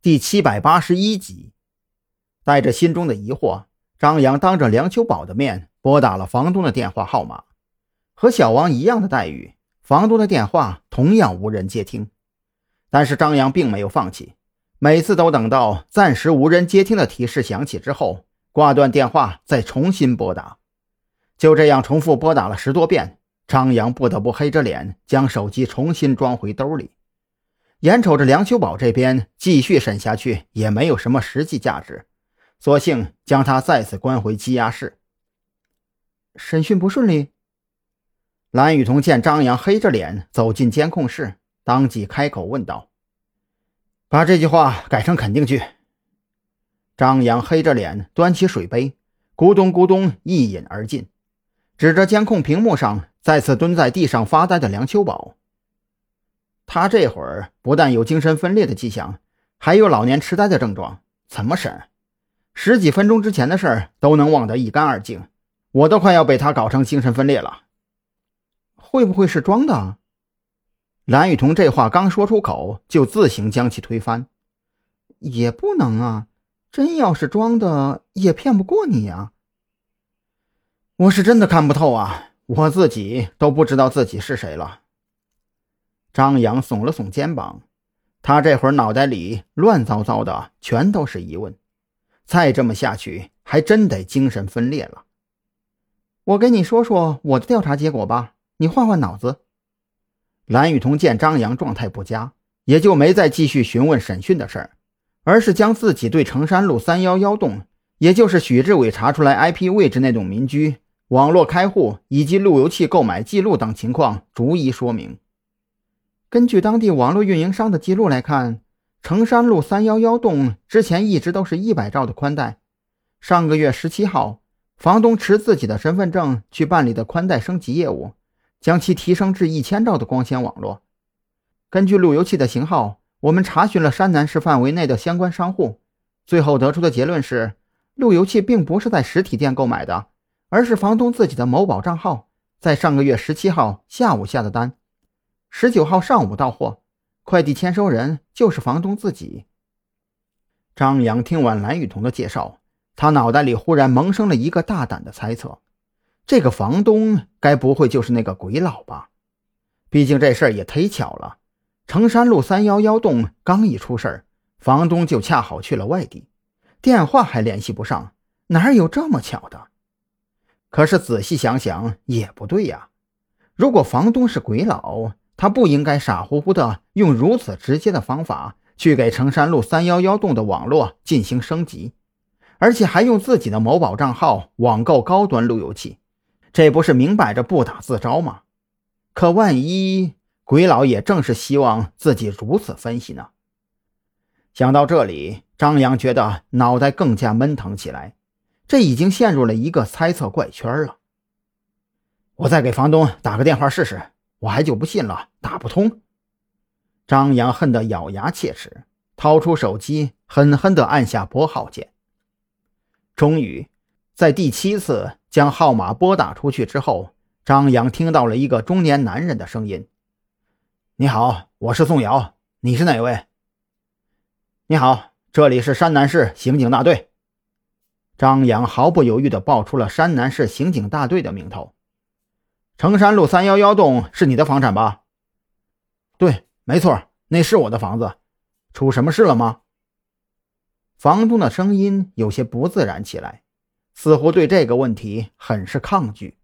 第七百八十一集，带着心中的疑惑，张扬当着梁秋宝的面拨打了房东的电话号码。和小王一样的待遇，房东的电话同样无人接听。但是张扬并没有放弃，每次都等到暂时无人接听的提示响起之后，挂断电话再重新拨打。就这样重复拨打了十多遍，张扬不得不黑着脸将手机重新装回兜里。眼瞅着梁秋宝这边继续审下去也没有什么实际价值，索性将他再次关回羁押室。审讯不顺利。蓝雨桐见张扬黑着脸走进监控室，当即开口问道：“把这句话改成肯定句。”张扬黑着脸端起水杯，咕咚咕咚一饮而尽，指着监控屏幕上再次蹲在地上发呆的梁秋宝。他这会儿不但有精神分裂的迹象，还有老年痴呆的症状，怎么审？十几分钟之前的事儿都能忘得一干二净，我都快要被他搞成精神分裂了。会不会是装的？蓝雨桐这话刚说出口，就自行将其推翻。也不能啊，真要是装的，也骗不过你呀。我是真的看不透啊，我自己都不知道自己是谁了。张扬耸了耸肩膀，他这会儿脑袋里乱糟糟的，全都是疑问。再这么下去，还真得精神分裂了。我给你说说我的调查结果吧，你换换脑子。蓝雨桐见张扬状态不佳，也就没再继续询问审讯的事儿，而是将自己对成山路三幺幺栋，也就是许志伟查出来 IP 位置那栋民居、网络开户以及路由器购买记录等情况逐一说明。根据当地网络运营商的记录来看，成山路三幺幺栋之前一直都是一百兆的宽带。上个月十七号，房东持自己的身份证去办理的宽带升级业务，将其提升至一千兆的光纤网络。根据路由器的型号，我们查询了山南市范围内的相关商户，最后得出的结论是，路由器并不是在实体店购买的，而是房东自己的某宝账号在上个月十七号下午下的单。十九号上午到货，快递签收人就是房东自己。张扬听完蓝雨桐的介绍，他脑袋里忽然萌生了一个大胆的猜测：这个房东该不会就是那个鬼佬吧？毕竟这事儿也忒巧了，成山路三幺幺栋刚一出事儿，房东就恰好去了外地，电话还联系不上，哪有这么巧的？可是仔细想想也不对呀，如果房东是鬼佬，他不应该傻乎乎的用如此直接的方法去给成山路三幺幺栋的网络进行升级，而且还用自己的某宝账号网购高端路由器，这不是明摆着不打自招吗？可万一鬼佬也正是希望自己如此分析呢？想到这里，张扬觉得脑袋更加闷疼起来，这已经陷入了一个猜测怪圈了。我再给房东打个电话试试。我还就不信了，打不通。张扬恨得咬牙切齿，掏出手机，狠狠地按下拨号键。终于，在第七次将号码拨打出去之后，张扬听到了一个中年男人的声音：“你好，我是宋瑶，你是哪位？”“你好，这里是山南市刑警大队。”张扬毫不犹豫地报出了山南市刑警大队的名头。成山路三幺幺栋是你的房产吧？对，没错，那是我的房子。出什么事了吗？房东的声音有些不自然起来，似乎对这个问题很是抗拒。